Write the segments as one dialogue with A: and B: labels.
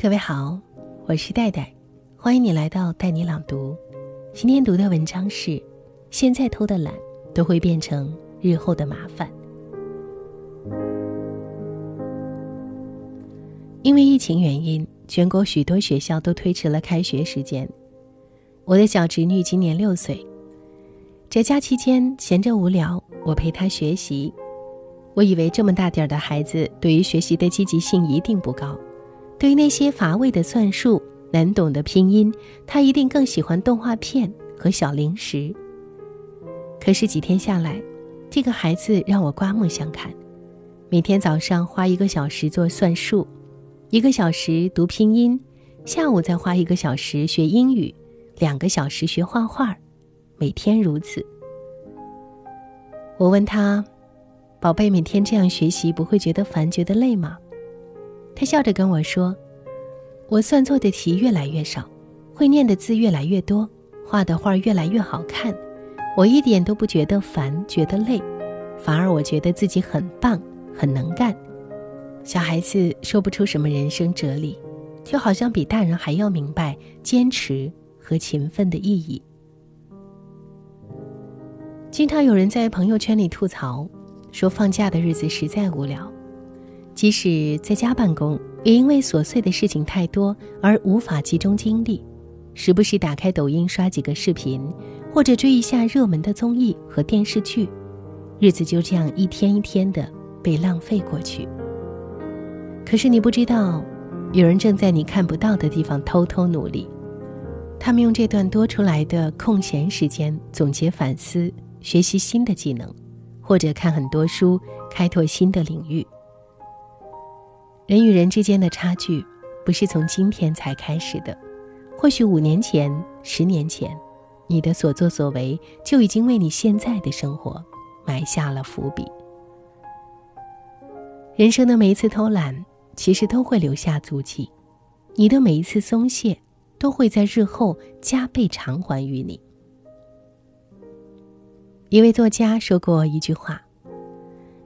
A: 各位好，我是戴戴，欢迎你来到带你朗读。今天读的文章是：现在偷的懒，都会变成日后的麻烦。因为疫情原因，全国许多学校都推迟了开学时间。我的小侄女今年六岁，在假期间闲着无聊，我陪她学习。我以为这么大点儿的孩子，对于学习的积极性一定不高。对于那些乏味的算术、难懂的拼音，他一定更喜欢动画片和小零食。可是几天下来，这个孩子让我刮目相看。每天早上花一个小时做算术，一个小时读拼音，下午再花一个小时学英语，两个小时学画画，每天如此。我问他：“宝贝，每天这样学习，不会觉得烦、觉得累吗？”他笑着跟我说：“我算错的题越来越少，会念的字越来越多，画的画越来越好看，我一点都不觉得烦，觉得累，反而我觉得自己很棒，很能干。小孩子说不出什么人生哲理，就好像比大人还要明白坚持和勤奋的意义。经常有人在朋友圈里吐槽，说放假的日子实在无聊。”即使在家办公，也因为琐碎的事情太多而无法集中精力，时不时打开抖音刷几个视频，或者追一下热门的综艺和电视剧，日子就这样一天一天的被浪费过去。可是你不知道，有人正在你看不到的地方偷偷努力，他们用这段多出来的空闲时间总结反思、学习新的技能，或者看很多书，开拓新的领域。人与人之间的差距，不是从今天才开始的。或许五年前、十年前，你的所作所为就已经为你现在的生活埋下了伏笔。人生的每一次偷懒，其实都会留下足迹；你的每一次松懈，都会在日后加倍偿还于你。一位作家说过一句话：“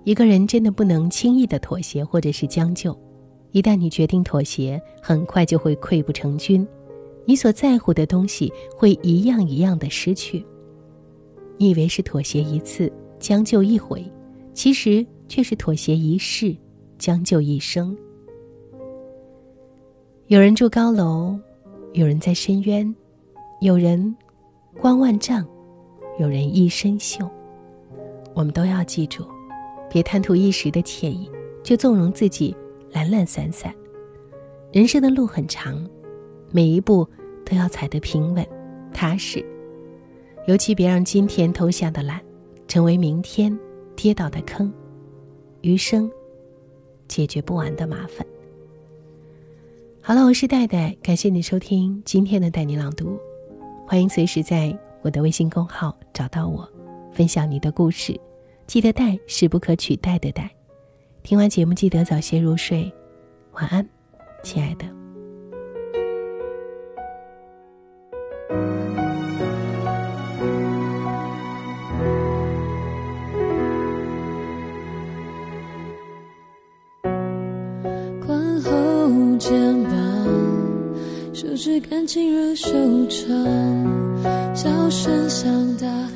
A: 一个人真的不能轻易的妥协，或者是将就。”一旦你决定妥协，很快就会溃不成军，你所在乎的东西会一样一样的失去。你以为是妥协一次，将就一回，其实却是妥协一世，将就一生。有人住高楼，有人在深渊，有人光万丈，有人一身锈。我们都要记住，别贪图一时的惬意，就纵容自己。懒懒散散，人生的路很长，每一步都要踩得平稳、踏实。尤其别让今天偷下的懒，成为明天跌倒的坑，余生解决不完的麻烦。好了，我是戴戴，感谢你收听今天的带你朗读，欢迎随时在我的微信公号找到我，分享你的故事。记得“戴”是不可取代的“戴”。听完节目，记得早些入睡，晚安，亲爱的。
B: 宽厚肩膀，手指干净如修长，笑声像大海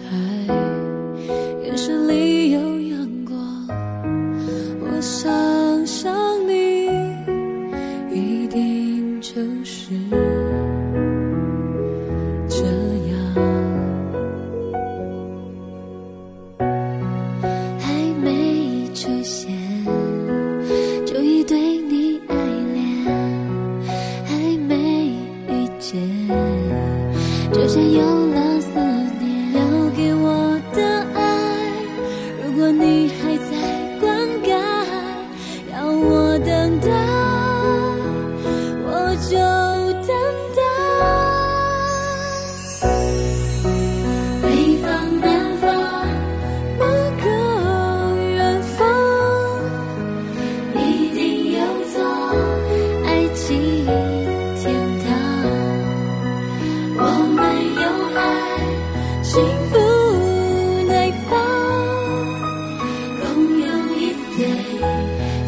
B: 在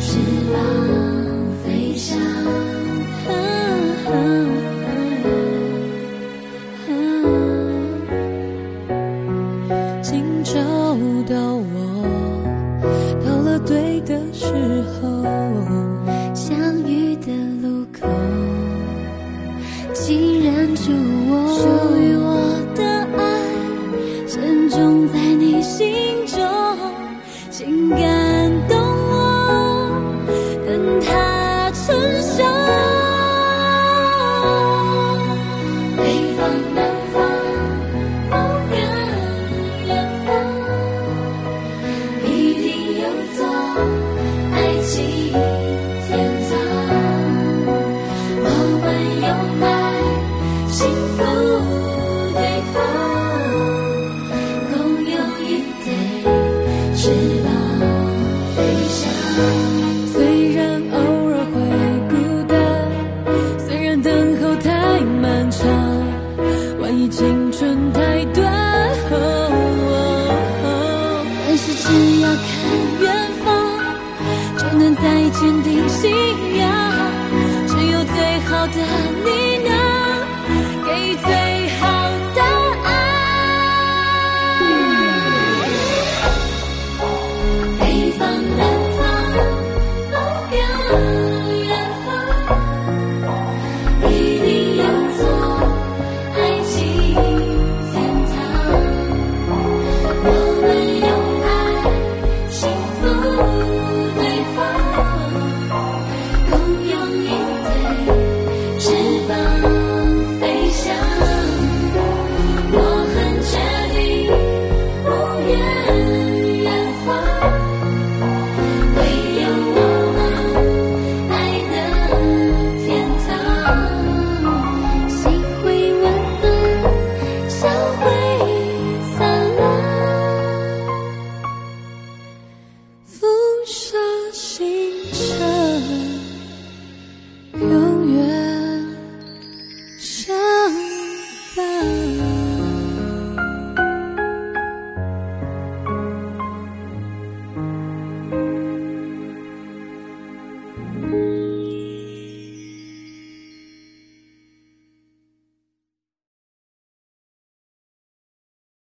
B: 翅膀飞
C: 翔，竟找到
B: 我。到了对的时候。就走。只要看远方就能在坚定信仰只有最好的你能给最好